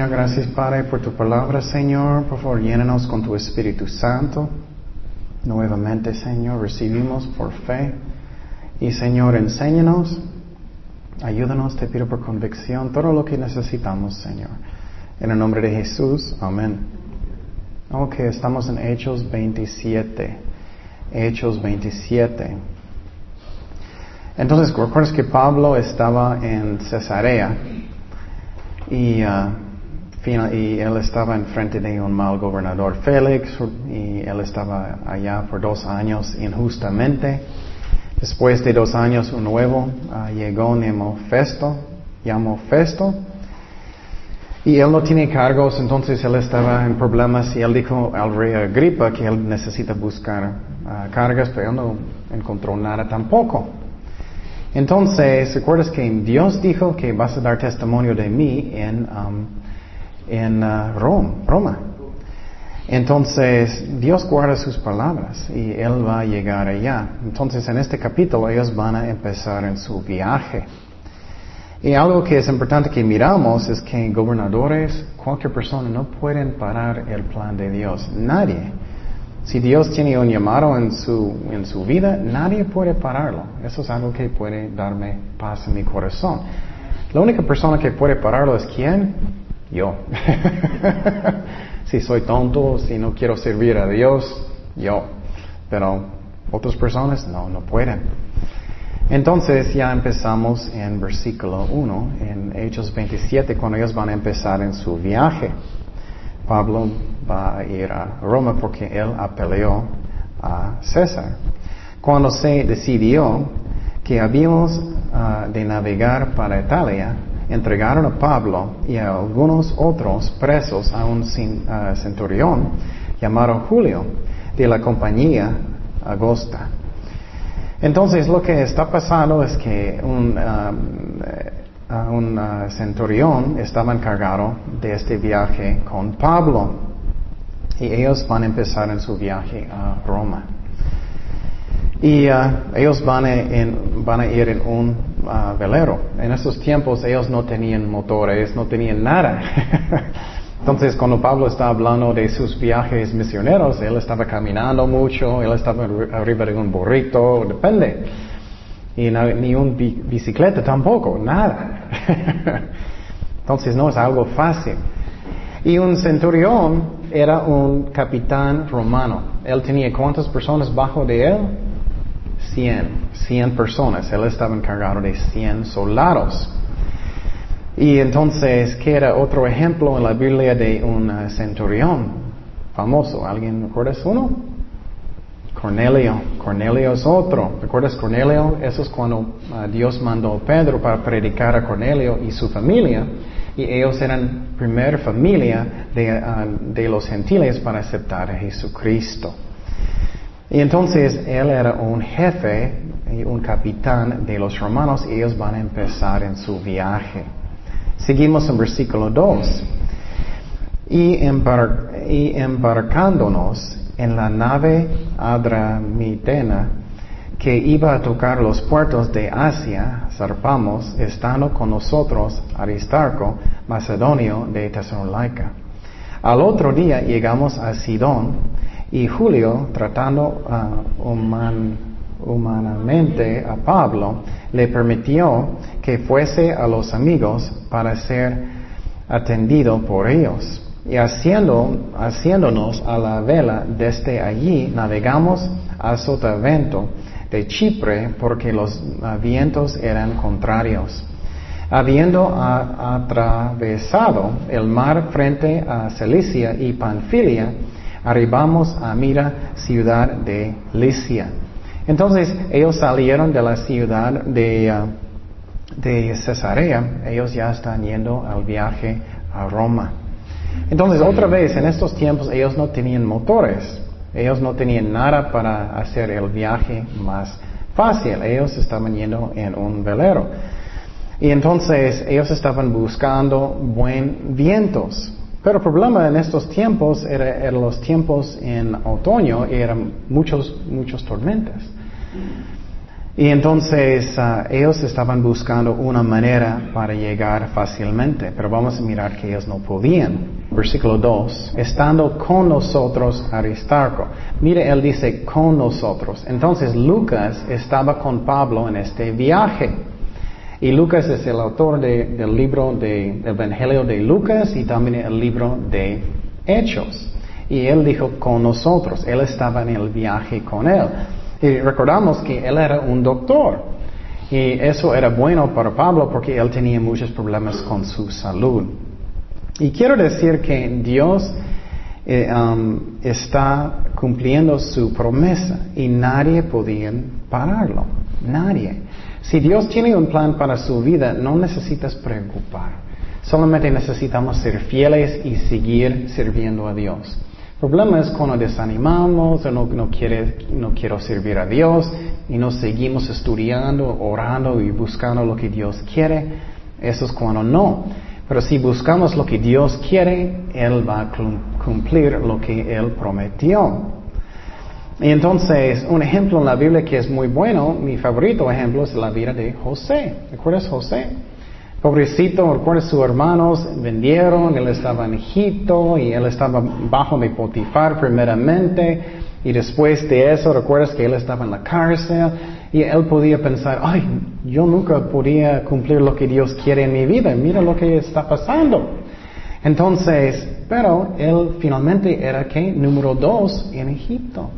Señor, gracias Padre por tu palabra, Señor. Por favor, llénanos con tu Espíritu Santo. Nuevamente, Señor, recibimos por fe. Y Señor, enséñanos, ayúdanos, te pido por convicción, todo lo que necesitamos, Señor. En el nombre de Jesús, amén. Ok, estamos en Hechos 27. Hechos 27. Entonces, recuerdas que Pablo estaba en Cesarea y, uh, y él estaba enfrente de un mal gobernador Félix y él estaba allá por dos años injustamente. Después de dos años, un nuevo uh, llegó Nemo Festo, llamó Festo, y él no tiene cargos, entonces él estaba en problemas y él dijo al rey Agripa que él necesita buscar uh, cargas, pero él no encontró nada tampoco. Entonces, ¿recuerdas que Dios dijo que vas a dar testimonio de mí en, um, en uh, Roma, Roma? Entonces, Dios guarda sus palabras y Él va a llegar allá. Entonces, en este capítulo ellos van a empezar en su viaje. Y algo que es importante que miramos es que gobernadores, cualquier persona, no pueden parar el plan de Dios. Nadie. Si Dios tiene un llamado en su, en su vida, nadie puede pararlo. Eso es algo que puede darme paz en mi corazón. La única persona que puede pararlo es quién? Yo. si soy tonto, si no quiero servir a Dios, yo. Pero otras personas no, no pueden. Entonces ya empezamos en versículo 1, en Hechos 27, cuando ellos van a empezar en su viaje. Pablo va a ir a Roma porque él apeleó a César. Cuando se decidió que habíamos uh, de navegar para Italia, entregaron a Pablo y a algunos otros presos a un centurión llamado Julio de la compañía Agosta. Entonces lo que está pasando es que un, um, un uh, centurión estaba encargado de este viaje con Pablo y ellos van a empezar en su viaje a Roma. Y uh, ellos van van a, ir en un uh, velero. En esos tiempos ellos no tenían motores, no tenían nada. Entonces, cuando Pablo está hablando de sus viajes misioneros, él estaba caminando mucho, él estaba arriba de un burrito, depende y ni un bicicleta tampoco, nada. Entonces no es algo fácil. Y un centurión era un capitán romano. Él tenía cuántas personas bajo de él? Cien, cien personas. Él estaba encargado de cien soldados. Y entonces, ¿qué era otro ejemplo en la Biblia de un centurión famoso? ¿Alguien recuerda uno? Cornelio. Cornelio es otro. ¿Recuerdas Cornelio? Eso es cuando uh, Dios mandó a Pedro para predicar a Cornelio y su familia. Y ellos eran primera familia de, uh, de los gentiles para aceptar a Jesucristo. Y entonces él era un jefe un capitán de los romanos y ellos van a empezar en su viaje. Seguimos en versículo 2. Y, embar y embarcándonos en la nave Adramitena que iba a tocar los puertos de Asia, zarpamos, estando con nosotros Aristarco, macedonio de Tesalónica. Al otro día llegamos a Sidón y Julio, tratando uh, humanamente a Pablo, le permitió que fuese a los amigos para ser atendido por ellos. Y haciendo, haciéndonos a la vela desde allí, navegamos a Sotavento de Chipre porque los vientos eran contrarios. Habiendo atravesado el mar frente a Cilicia y Panfilia, arribamos a Mira, ciudad de Licia. Entonces ellos salieron de la ciudad de, uh, de Cesarea, ellos ya están yendo al viaje a Roma. Entonces, otra vez, en estos tiempos ellos no tenían motores, ellos no tenían nada para hacer el viaje más fácil, ellos estaban yendo en un velero. Y entonces ellos estaban buscando buen vientos. Pero el problema en estos tiempos eran los tiempos en otoño y eran muchos, muchos tormentas. Y entonces ah, ellos estaban buscando una manera para llegar fácilmente, pero vamos a mirar que ellos no podían. Versículo 2, estando con nosotros Aristarco. Mire, él dice con nosotros. Entonces Lucas estaba con Pablo en este viaje. Y Lucas es el autor del libro del Evangelio de Lucas y también el libro de Hechos. Y él dijo con nosotros, él estaba en el viaje con él. Y recordamos que él era un doctor. Y eso era bueno para Pablo porque él tenía muchos problemas con su salud. Y quiero decir que Dios eh, um, está cumpliendo su promesa y nadie podía pararlo. Nadie. Si Dios tiene un plan para su vida, no necesitas preocupar. Solamente necesitamos ser fieles y seguir sirviendo a Dios. Problema es cuando desanimamos o no, no, quiere, no quiero servir a Dios y nos seguimos estudiando, orando y buscando lo que Dios quiere. Eso es cuando no. Pero si buscamos lo que Dios quiere, Él va a cumplir lo que Él prometió. Y entonces, un ejemplo en la Biblia que es muy bueno, mi favorito ejemplo es la vida de José. ¿Recuerdas José? Pobrecito, recuerda sus hermanos vendieron, él estaba en Egipto y él estaba bajo de Potifar primeramente y después de eso recuerdas que él estaba en la cárcel y él podía pensar, ay, yo nunca podía cumplir lo que Dios quiere en mi vida, mira lo que está pasando. Entonces, pero él finalmente era que número dos en Egipto.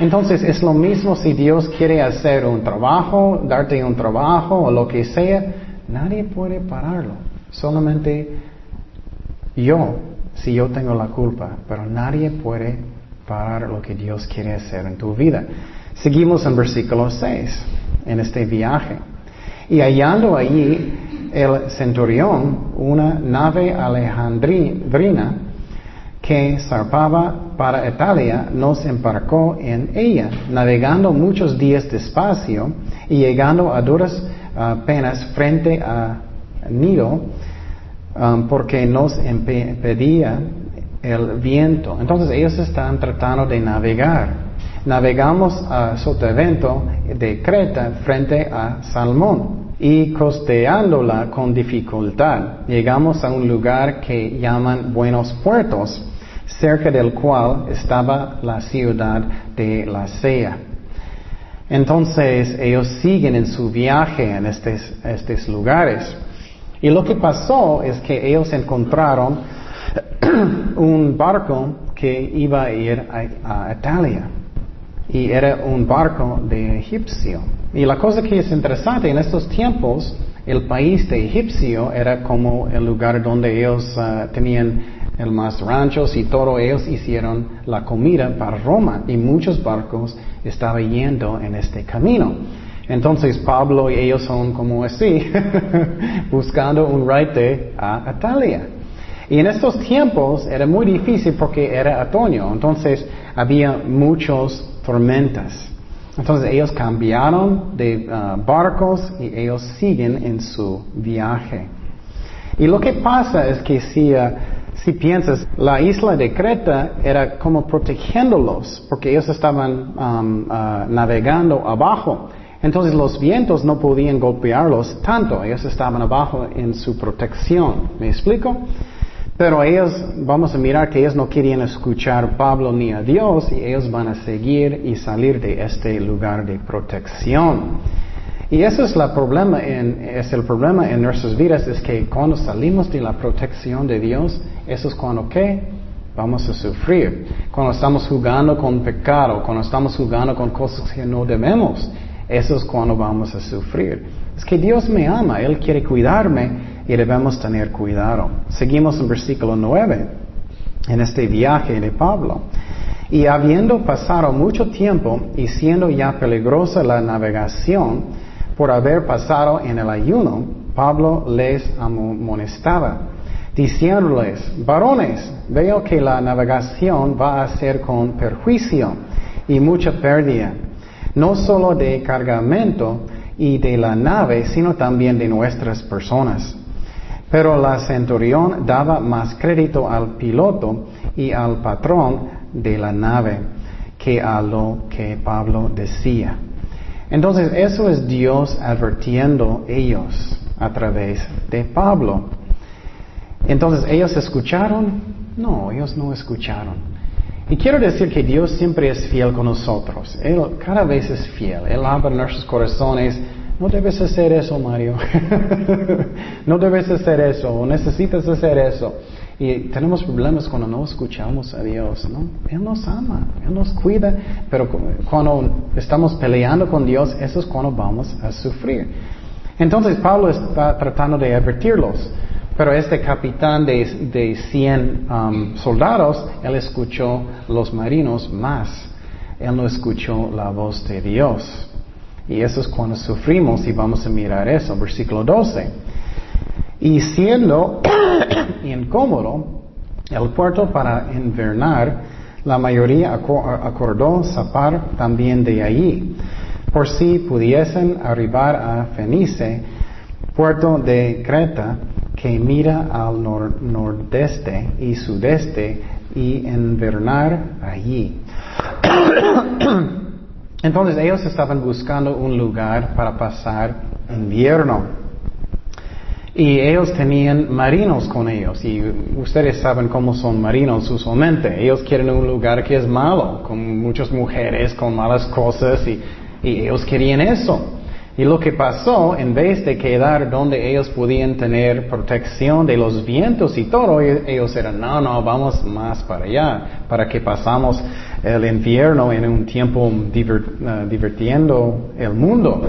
Entonces es lo mismo si Dios quiere hacer un trabajo, darte un trabajo o lo que sea, Nadie puede pararlo. Solamente yo, si yo tengo la culpa, pero nadie puede parar lo que Dios quiere hacer en tu vida. Seguimos en versículo 6, en este viaje. Y hallando allí el centurión una nave alejandrina que zarpaba para Italia, nos embarcó en ella, navegando muchos días despacio y llegando a duras apenas frente a Nido um, porque nos impedía el viento. Entonces ellos están tratando de navegar. Navegamos a Sotavento de Creta frente a Salmón y costeándola con dificultad llegamos a un lugar que llaman Buenos Puertos, cerca del cual estaba la ciudad de la Sea. Entonces ellos siguen en su viaje en estos, lugares. Y lo que pasó es que ellos encontraron un barco que iba a ir a, Italia. Y era un barco de egipcio. Y la cosa que es interesante, en estos tiempos, el país de egipcio era como el lugar donde ellos ah, tenían el más ranchos y todo ellos hicieron la comida para Roma y muchos barcos estaban yendo en este camino. Entonces Pablo y ellos son como así, buscando un raite a Italia. Y en estos tiempos era muy difícil porque era otoño, entonces había muchos tormentas. Entonces ellos cambiaron de uh, barcos y ellos siguen en su viaje. Y lo que pasa es que si uh, si piensas, la isla de Creta era como protegiéndolos, porque ellos estaban um, uh, navegando abajo. Entonces los vientos no podían golpearlos tanto, ellos estaban abajo en su protección. ¿Me explico? Pero ellos, vamos a mirar que ellos no querían escuchar Pablo ni a Dios y ellos van a seguir y salir de este lugar de protección. Y ese es, la problema en, es el problema en nuestras vidas, es que cuando salimos de la protección de Dios, eso es cuando ¿qué? Vamos a sufrir. Cuando estamos jugando con pecado, cuando estamos jugando con cosas que no debemos, eso es cuando vamos a sufrir. Es que Dios me ama, Él quiere cuidarme y debemos tener cuidado. Seguimos en versículo 9, en este viaje de Pablo. Y habiendo pasado mucho tiempo y siendo ya peligrosa la navegación, por haber pasado en el ayuno, Pablo les amonestaba, diciéndoles, varones, veo que la navegación va a ser con perjuicio y mucha pérdida, no solo de cargamento y de la nave, sino también de nuestras personas. Pero la centurión daba más crédito al piloto y al patrón de la nave que a lo que Pablo decía. Entonces, eso es Dios advirtiendo ellos a través de Pablo. Entonces, ¿ellos escucharon? No, ellos no escucharon. Y quiero decir que Dios siempre es fiel con nosotros. Él cada vez es fiel. Él en nuestros corazones. No debes hacer eso, Mario. no debes hacer eso. Necesitas hacer eso. Y tenemos problemas cuando no escuchamos a Dios, ¿no? Él nos ama, Él nos cuida, pero cuando estamos peleando con Dios, eso es cuando vamos a sufrir. Entonces Pablo está tratando de advertirlos, pero este capitán de, de 100 um, soldados, él escuchó los marinos más, él no escuchó la voz de Dios. Y eso es cuando sufrimos y vamos a mirar eso, versículo 12. Y siendo incómodo el puerto para invernar, la mayoría acordó zapar también de allí, por si pudiesen arribar a Fenice, puerto de Creta, que mira al nordeste y sudeste, y invernar allí. Entonces ellos estaban buscando un lugar para pasar invierno. Y ellos tenían marinos con ellos. Y ustedes saben cómo son marinos usualmente. Ellos quieren un lugar que es malo, con muchas mujeres, con malas cosas. Y, ellos querían eso. Y lo que pasó, en vez de quedar donde ellos podían tener protección de los vientos y todo, e-, ellos eran, no, no, vamos más para allá, para que pasamos el invierno en un tiempo uh, divirtiendo el mundo.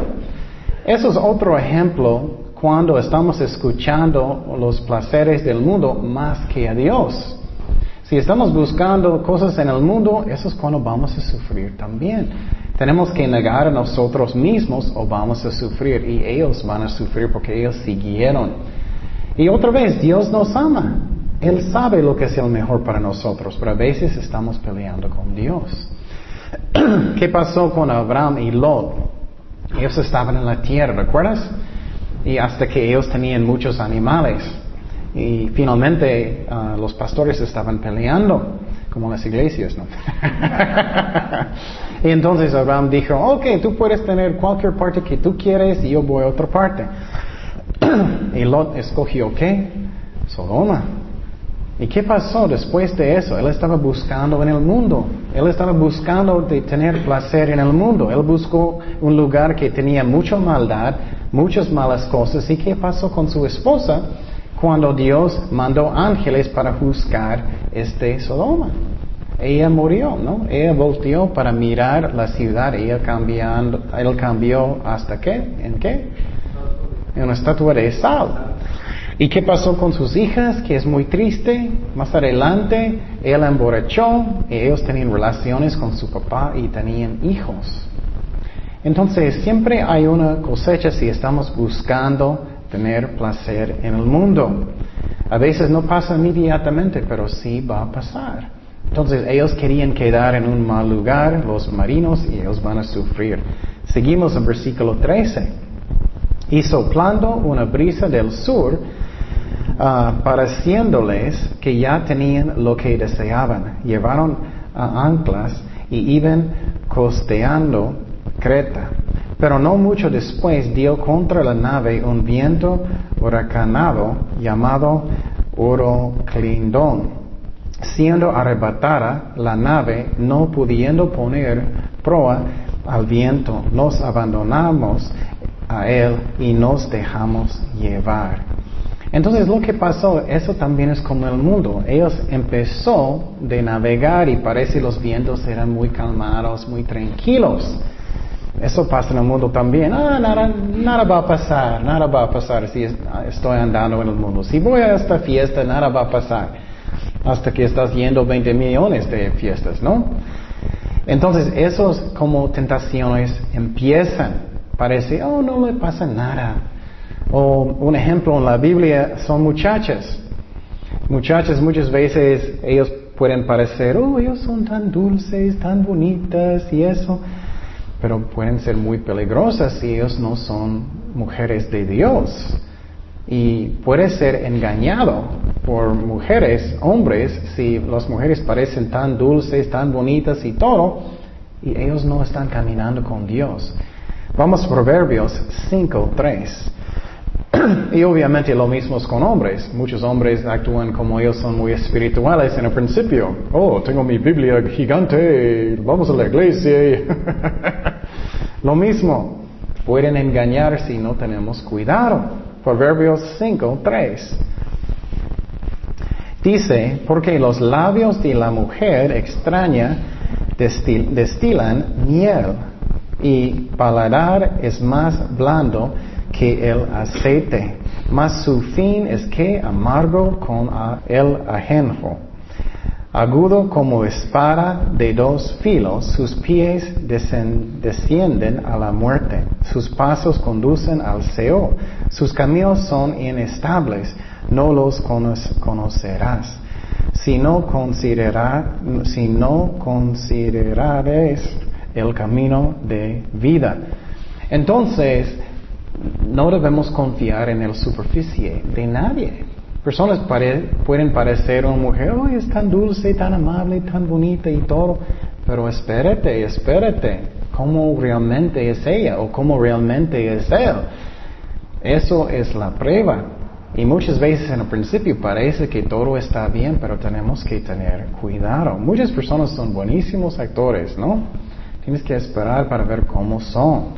Eso es otro ejemplo cuando estamos escuchando los placeres del mundo más que a Dios. Si estamos buscando cosas en el mundo, eso es cuando vamos a sufrir también. Tenemos que negar a nosotros mismos o vamos a sufrir y ellos van a sufrir porque ellos siguieron. Y otra vez, Dios nos ama. Él sabe lo que es el mejor para nosotros, pero a veces estamos peleando con Dios. ¿Qué pasó con Abraham y Lot? Ellos estaban en la tierra, ¿recuerdas? Y hasta que ellos tenían muchos animales. Y finalmente ah, los pastores estaban peleando, como las iglesias, ¿no? y entonces Abraham dijo, ok, tú puedes tener cualquier parte que tú quieres y yo voy a otra parte. y Lot escogió, ¿qué? Sodoma. ¿Y qué pasó después de eso? Él estaba buscando en el mundo. Él estaba buscando de tener placer en el mundo. Él buscó un lugar que tenía mucha maldad, muchas malas cosas. ¿Y qué pasó con su esposa cuando Dios mandó ángeles para juzgar este Sodoma? Ella murió, ¿no? Ella volteó para mirar la ciudad. Ella cambiando, él cambió hasta qué? ¿En qué? En una estatua de sal. ¿Y qué pasó con sus hijas? Que es muy triste. Más adelante, él emborrachó y ellos tenían relaciones con su papá y tenían hijos. Entonces, siempre hay una cosecha si estamos buscando tener placer en el mundo. A veces no pasa inmediatamente, pero sí va a pasar. Entonces, ellos querían quedar en un mal lugar, los marinos, y ellos van a sufrir. Seguimos en versículo 13. Y soplando una brisa del sur, uh, pareciéndoles que ya tenían lo que deseaban. Llevaron a anclas y iban costeando Creta. Pero no mucho después dio contra la nave un viento huracanado llamado Oroclindón. Siendo arrebatada la nave, no pudiendo poner proa al viento, nos abandonamos a él y nos dejamos llevar. Entonces lo que pasó, eso también es como el mundo. Ellos empezó de navegar y parece los vientos eran muy calmados, muy tranquilos. Eso pasa en el mundo también. Ah, nada, nada va a pasar, nada va a pasar si estoy andando en el mundo. Si voy a esta fiesta, nada va a pasar. Hasta que estás yendo 20 millones de fiestas, ¿no? Entonces, esos como tentaciones empiezan. Parece, oh, no le pasa nada. O un ejemplo en la Biblia son muchachas. Muchachas muchas veces ellos pueden parecer, oh, ellos son tan dulces, tan bonitas y eso, pero pueden ser muy peligrosas si ellos no son mujeres de Dios. Y puede ser engañado por mujeres, hombres, si las mujeres parecen tan dulces, tan bonitas y todo, y ellos no están caminando con Dios. Vamos a Proverbios 5, 3. y obviamente lo mismo es con hombres. Muchos hombres actúan como ellos son muy espirituales en el principio. Oh, tengo mi Biblia gigante, vamos a la iglesia. lo mismo, pueden engañar si no tenemos cuidado. Proverbios 5, 3. Dice, porque los labios de la mujer extraña destilan miel y paladar es más blando que el aceite, mas su fin es que amargo con el ajenjo. Agudo como espada de dos filos, sus pies descienden a la muerte, sus pasos conducen al Seo, sus caminos son inestables, no los conocerás. Si no, si no considerares el camino de vida. Entonces, no debemos confiar en la superficie de nadie. Personas pueden parecer una mujer, oh, es tan dulce, tan amable, tan bonita y todo, pero espérate, espérate, ¿cómo realmente es ella o cómo realmente es él? Eso es la prueba. Y muchas veces en el principio parece que todo está bien, pero tenemos que tener cuidado. Muchas personas son buenísimos actores, ¿no? Tienes que esperar para ver cómo son.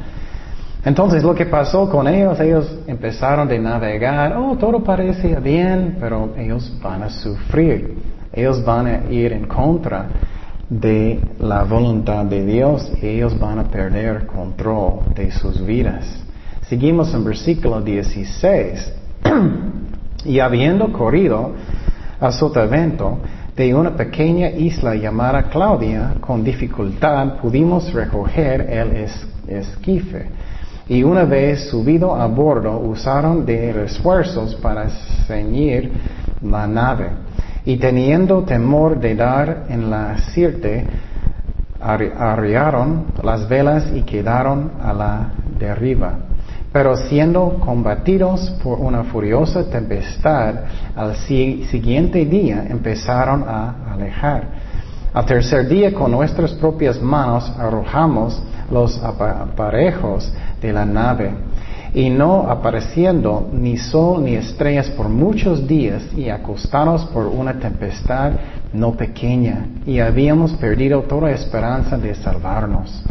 Entonces lo que pasó con ellos, ellos empezaron de navegar, oh, todo parece bien, pero ellos van a sufrir, ellos van a ir en contra de la voluntad de Dios ellos van a perder control de sus vidas. Seguimos en versículo 16. y habiendo corrido a Sotavento de una pequeña isla llamada Claudia, con dificultad pudimos recoger el esquife y una vez subido a bordo usaron de refuerzos para ceñir la nave. Y teniendo temor de dar en la sirte, arriaron las velas y quedaron a la derriba. Pero siendo combatidos por una furiosa tempestad, al siguiente día empezaron a alejar. Al tercer día con nuestras propias manos arrojamos los aparejos de la nave, y no apareciendo ni sol ni estrellas por muchos días, y acostados por una tempestad no pequeña, y habíamos perdido toda esperanza de salvarnos.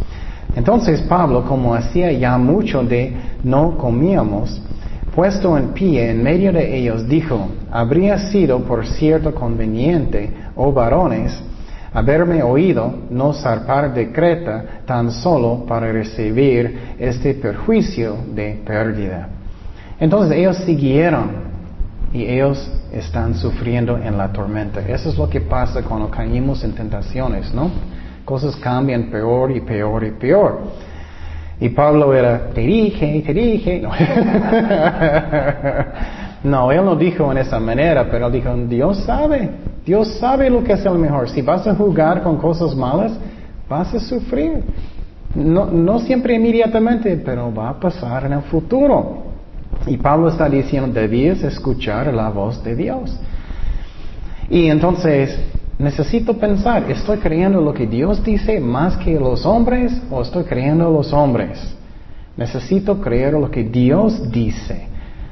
Entonces Pablo, como hacía ya mucho de no comíamos, puesto en pie en medio de ellos, dijo, habría sido por cierto conveniente, oh varones, haberme oído no zarpar de Creta tan solo para recibir este perjuicio de pérdida. Entonces ellos siguieron y ellos están sufriendo en la tormenta. Eso es lo que pasa cuando caímos en tentaciones, ¿no? Cosas cambian peor y peor y peor. Y Pablo era, te dije, te dije. No. no, él no dijo en esa manera, pero él dijo, Dios sabe, Dios sabe lo que es el mejor. Si vas a jugar con cosas malas, vas a sufrir. No, no siempre inmediatamente, pero va a pasar en el futuro. Y Pablo está diciendo, debías escuchar la voz de Dios. Y entonces, necesito pensar, ¿estoy creyendo lo que Dios dice más que los hombres o estoy creyendo los hombres? Necesito creer lo que Dios dice.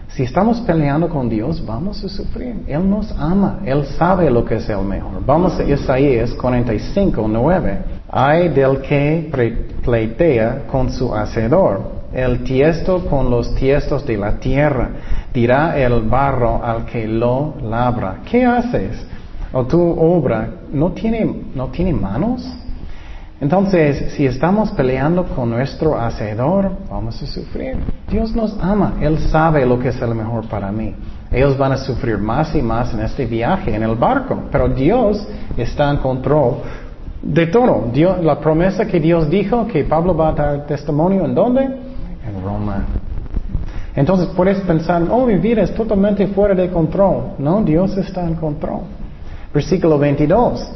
Si estamos peleando con Dios, vamos a sufrir. Él nos ama, Él sabe lo que es el mejor. Vamos a Isaías 45, 9. Hay del que pleitea con su hacedor, el tiesto con los tiestos de la tierra. Dirá el barro al que lo labra. ¿Qué haces? ¿O tu obra no tiene, no tiene manos? Entonces, si estamos peleando con nuestro hacedor, vamos a sufrir. Dios nos ama, Él sabe lo que es el mejor para mí. Ellos van a sufrir más y más en este viaje, en el barco, pero Dios está en control de todo. Dios, la promesa que Dios dijo que Pablo va a dar testimonio, ¿en dónde? En Roma. Entonces puedes pensar, oh, mi vida es totalmente fuera de control. No, Dios está en control. Versículo 22.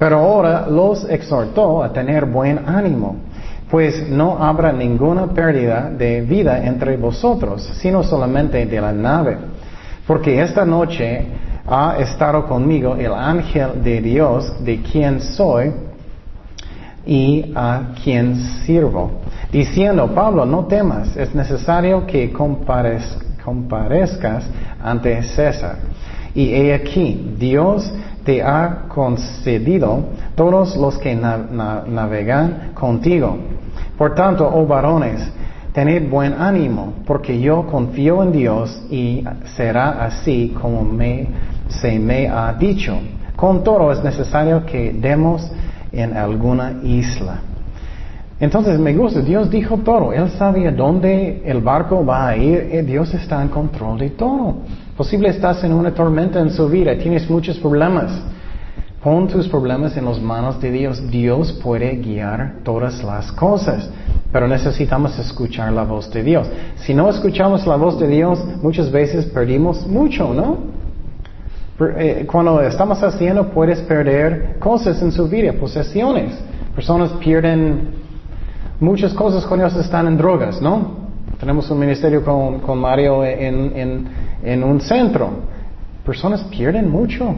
Pero ahora los exhortó a tener buen ánimo, pues no habrá ninguna pérdida de vida entre vosotros, sino solamente de la nave. Porque esta noche ha estado conmigo el ángel de Dios, de quien soy y a quien sirvo. diciendo, Pablo, no temas, es necesario que comparezcas ante César. Y he aquí, Dios te ha concedido todos los que navegan contigo. Por tanto, oh varones, tened buen ánimo, porque yo confío en Dios y será así como me, se me ha dicho. Con todo es necesario que demos en alguna isla. Entonces me gusta, Dios dijo todo, Él sabía dónde el barco va a ir, y Dios está en control de todo. Posible estás en una tormenta en su vida, tienes muchos problemas. Pon tus problemas en las manos de Dios. Dios puede guiar todas las cosas, pero necesitamos escuchar la voz de Dios. Si no escuchamos la voz de Dios, muchas veces perdimos mucho, ¿no? Eh, cuando estamos haciendo, puedes perder cosas en su vida, posesiones. Personas pierden muchas cosas cuando están en drogas, ¿no? Tenemos un ministerio con, Mario en, en un centro. Personas pierden mucho.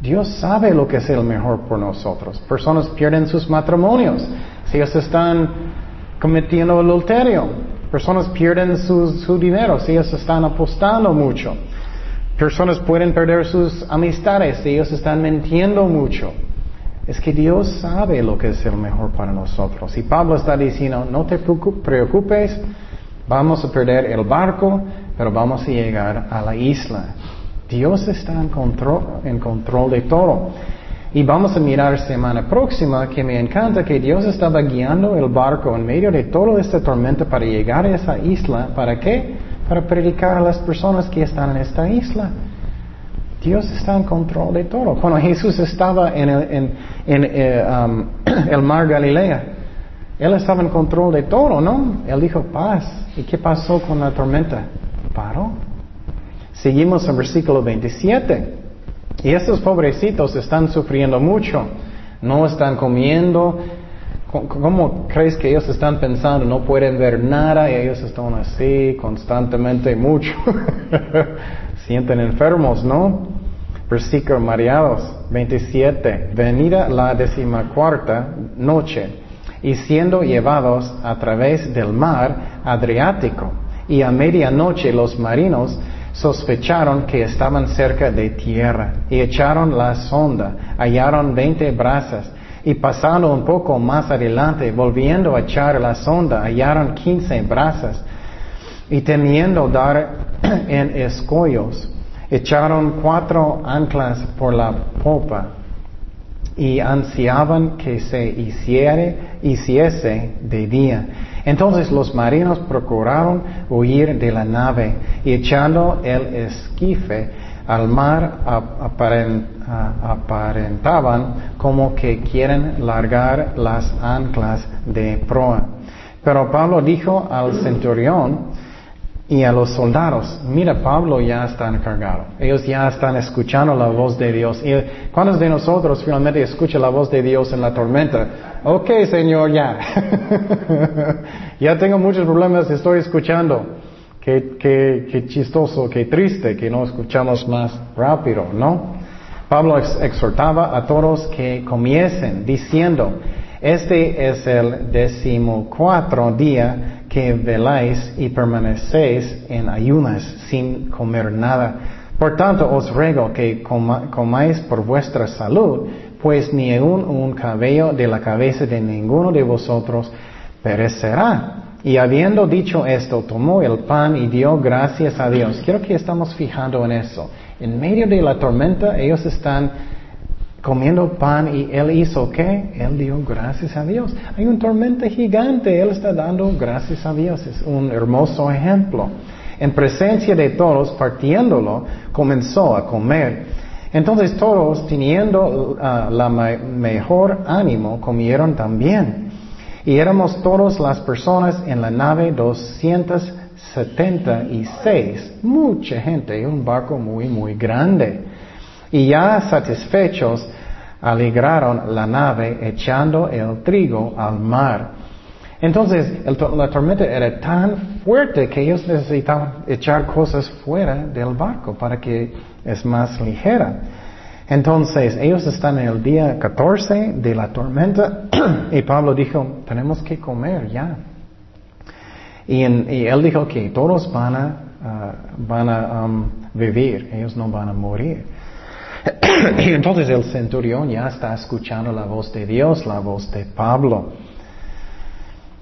Dios sabe lo que es el mejor por nosotros. Personas pierden sus matrimonios si ellos están cometiendo adulterio. Personas pierden su, dinero si ellos están apostando mucho. Personas pueden perder sus amistades si ellos están mintiendo mucho. Es que Dios sabe lo que es el mejor para nosotros. Y Pablo está diciendo, no te preocupes, vamos a perder el barco, pero vamos a llegar a la isla. Dios está en control, de todo. Y vamos a mirar semana próxima que me encanta que Dios estaba guiando el barco en medio de toda esta tormenta para llegar a esa isla. ¿Para qué? Para predicar a las personas que están en esta isla. Dios está en control de todo. Cuando Jesús estaba en el, eh, um, el mar Galilea, Él estaba en control de todo, ¿no? Él dijo paz. ¿Y qué pasó con la tormenta? Paró. Seguimos en versículo 27. Y estos pobrecitos están sufriendo mucho. No están comiendo. ¿Cómo crees que ellos están pensando? No pueden ver nada y ellos están así constantemente mucho. Sienten enfermos, ¿no? Versículo mareados 27. Venida la decimacuarta noche y siendo llevados a través del mar Adriático. Y a medianoche los marinos sospecharon que estaban cerca de tierra y echaron la sonda, hallaron veinte brazas y pasando un poco más adelante, volviendo a echar la sonda, hallaron quince brazas y temiendo dar en escollos, echaron cuatro anclas por la popa y ansiaban que se hiciere, hiciese de día. Entonces los marinos procuraron huir de la nave y echando el esquife al mar aparentaban como que quieren largar las anclas de proa. Pero Pablo dijo al centurión, y a los soldados, mira, Pablo ya está encargado. Ellos ya están escuchando la voz de Dios. ¿Y cuántos de nosotros finalmente escuchan la voz de Dios en la tormenta? Ok, Señor, ya. ya tengo muchos problemas, estoy escuchando. Qué, qué, qué, chistoso, qué triste que no escuchamos más rápido, ¿no? Pablo exhortaba a todos que comiesen diciendo, este es el decimocuatro día que veláis y permanecéis en ayunas sin comer nada. Por tanto, os ruego que comáis por vuestra salud, pues ni aun un cabello de la cabeza de ninguno de vosotros perecerá. Y habiendo dicho esto, tomó el pan y dio gracias a Dios. Quiero que estamos fijando en eso. En medio de la tormenta, ellos están comiendo pan y él hizo qué? Él dio gracias a Dios. Hay un tormenta gigante, él está dando gracias a Dios. Es un hermoso ejemplo. En presencia de todos, partiéndolo, comenzó a comer. Entonces todos, teniendo uh, la mejor ánimo, comieron también. Y éramos todas las personas en la nave 276. Mucha gente, un barco muy, muy grande. Y ya satisfechos, alegraron la nave echando el trigo al mar. Entonces, la tormenta era tan fuerte que ellos necesitaban echar cosas fuera del barco para que es más ligera. Entonces, ellos están en el día 14 de la tormenta y Pablo dijo, tenemos que comer ya. Y, él dijo que todos van a, ah, um, vivir, ellos no van a morir. y entonces el centurión ya está escuchando la voz de Dios, la voz de Pablo.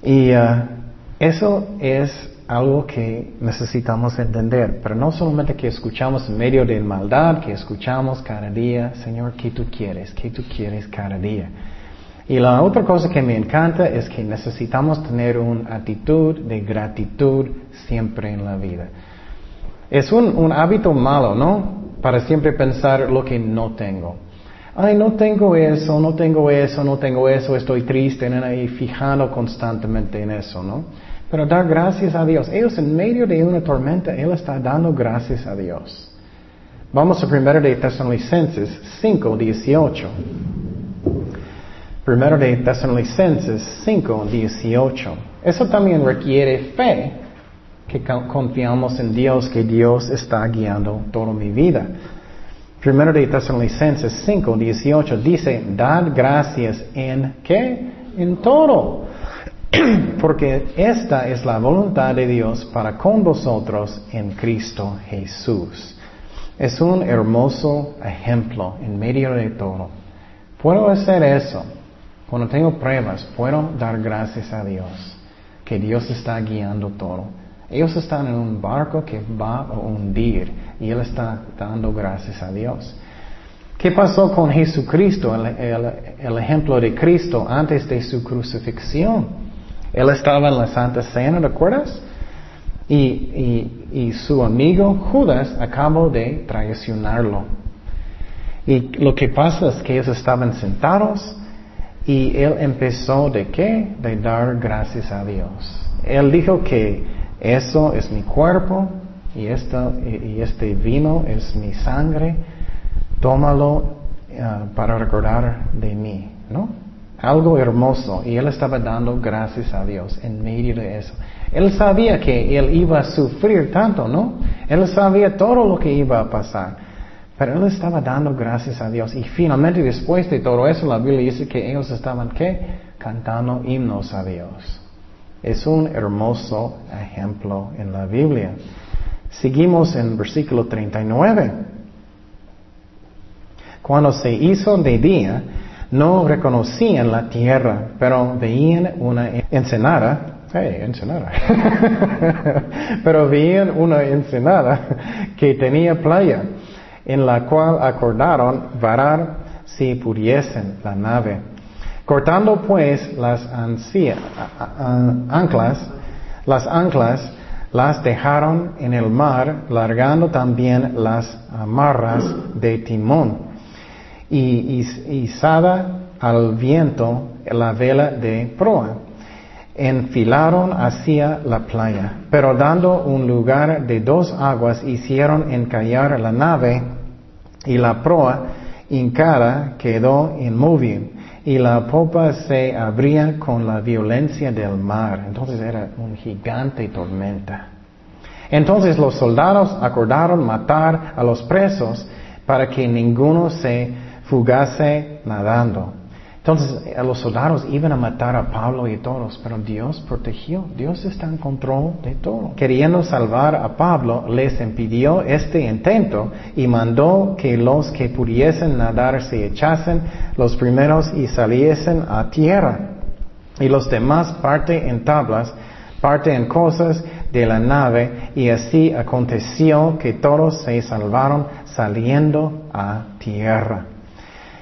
Y ah, eso es algo que necesitamos entender, pero no solamente que escuchamos en medio de maldad, que escuchamos cada día, Señor, ¿qué tú quieres? ¿Qué tú quieres cada día? Y la otra cosa que me encanta es que necesitamos tener una actitud de gratitud siempre en la vida. Es un hábito malo, ¿no? Para siempre pensar lo que no tengo. Ay, no tengo eso, no tengo eso, no tengo eso, estoy triste, y fijando constantemente en eso, ¿no? Pero dar gracias a Dios. Ellos en medio de una tormenta, Él está dando gracias a Dios. Vamos a primero de Tesalonicenses 5, 18. Primero de Tesalonicenses 5, 18. Eso también requiere fe, que confiamos en Dios, que Dios está guiando toda mi vida. Primero de Tesalonicenses 5, 18 dice, dad gracias en qué? En todo. Porque esta es la voluntad de Dios para con vosotros en Cristo Jesús. Es un hermoso ejemplo en medio de todo. Puedo hacer eso. Cuando tengo pruebas, puedo dar gracias a Dios, que Dios está guiando todo. Ellos están en un barco que va a hundir y Él está dando gracias a Dios. ¿Qué pasó con Jesucristo, el, ejemplo de Cristo antes de su crucifixión? Él estaba en la Santa Cena, ¿recuerdas? Y, y, y su amigo Judas acabó de traicionarlo. Y lo que pasa es que ellos estaban sentados y él empezó de qué? De dar gracias a Dios. Él dijo que eso es mi cuerpo y, este vino es mi sangre. Tómalo ah, para recordar de mí, ¿no? Algo hermoso. Y él estaba dando gracias a Dios en medio de eso. Él sabía que él iba a sufrir tanto, ¿no? Él sabía todo lo que iba a pasar. Pero él estaba dando gracias a Dios. Y finalmente después de todo eso, la Biblia dice que ellos estaban, ¿qué? Cantando himnos a Dios. Es un hermoso ejemplo en la Biblia. Seguimos en versículo 39. Cuando se hizo de día, no reconocían la tierra, pero veían una ensenada. Hey, ensenada. pero veían una ensenada que tenía playa en la cual acordaron varar si pudiesen la nave. Cortando pues las anclas, las anclas las dejaron en el mar, largando también las amarras de timón, y izada al viento la vela de proa. Enfilaron hacia la playa, pero dando un lugar de dos aguas hicieron encallar la nave y la proa hincada quedó inmóvil y la popa se abría con la violencia del mar. Entonces era un gigante tormenta. Entonces los soldados acordaron matar a los presos para que ninguno se fugase nadando. Entonces los soldados iban a matar a Pablo y todos, pero Dios protegió, Dios está en control de todo. Queriendo salvar a Pablo, les impidió este intento y mandó que los que pudiesen nadar se echasen los primeros y saliesen a tierra. Y los demás parte en tablas, parte en cosas de la nave, y así aconteció que todos se salvaron saliendo a tierra.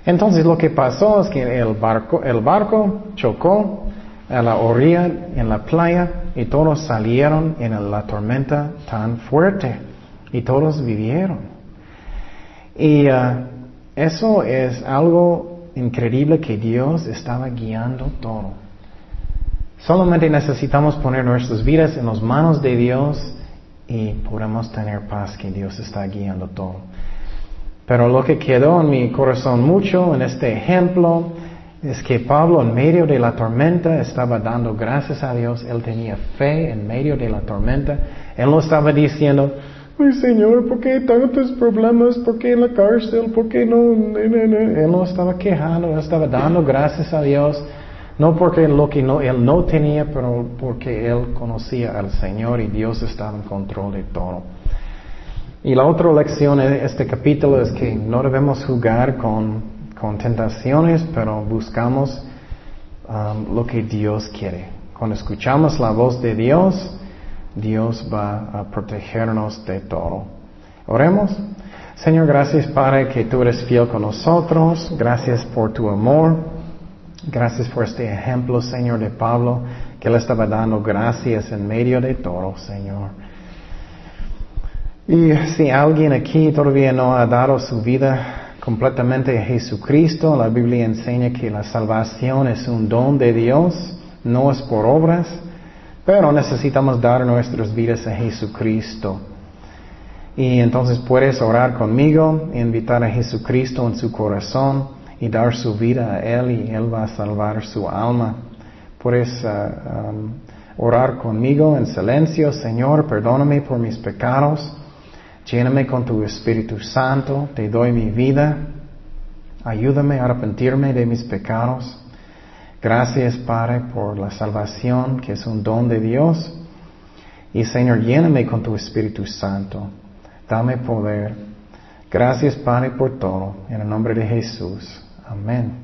Entonces lo que pasó es que el barco, el barco chocó a la orilla en la playa y todos salieron en la tormenta tan fuerte y todos vivieron. Y uh, eso es algo increíble que Dios estaba guiando todo. Solamente necesitamos poner nuestras vidas en las manos de Dios y podemos tener paz que Dios está guiando todo. Pero lo que quedó en mi corazón mucho en este ejemplo es que Pablo en medio de la tormenta estaba dando gracias a Dios, él tenía fe en medio de la tormenta, él no estaba diciendo, ay Señor, ¿por qué tantos problemas? ¿Por qué en la cárcel? ¿Por qué no? Él no estaba quejando, él estaba dando gracias a Dios No porque lo que no, él no tenía, pero porque él conocía al Señor y Dios estaba en control de todo. Y la otra lección de este capítulo es que no debemos jugar con, con tentaciones, pero buscamos um, lo que Dios quiere. Cuando escuchamos la voz de Dios, Dios va a protegernos de todo. Oremos. Señor, gracias Padre que tú eres fiel con nosotros. Gracias por tu amor. Gracias por este ejemplo, Señor, de Pablo, que le estaba dando gracias en medio de todo, Señor. Y si alguien aquí todavía no ha dado su vida completamente a Jesucristo, la Biblia enseña que la salvación es un don de Dios, no es por obras, pero necesitamos dar nuestras vidas a Jesucristo. Y entonces puedes orar conmigo, invitar a Jesucristo en su corazón y dar su vida a Él y Él va a salvar su alma. Puedes uh, um, orar conmigo en silencio, Señor, perdóname por mis pecados, lléname con tu Espíritu Santo, te doy mi vida, ayúdame a arrepentirme de mis pecados. Gracias, Padre, por la salvación que es un don de Dios. Y Señor, lléname con tu Espíritu Santo. Dame poder. Gracias, Padre, por todo. En el nombre de Jesús. Amén.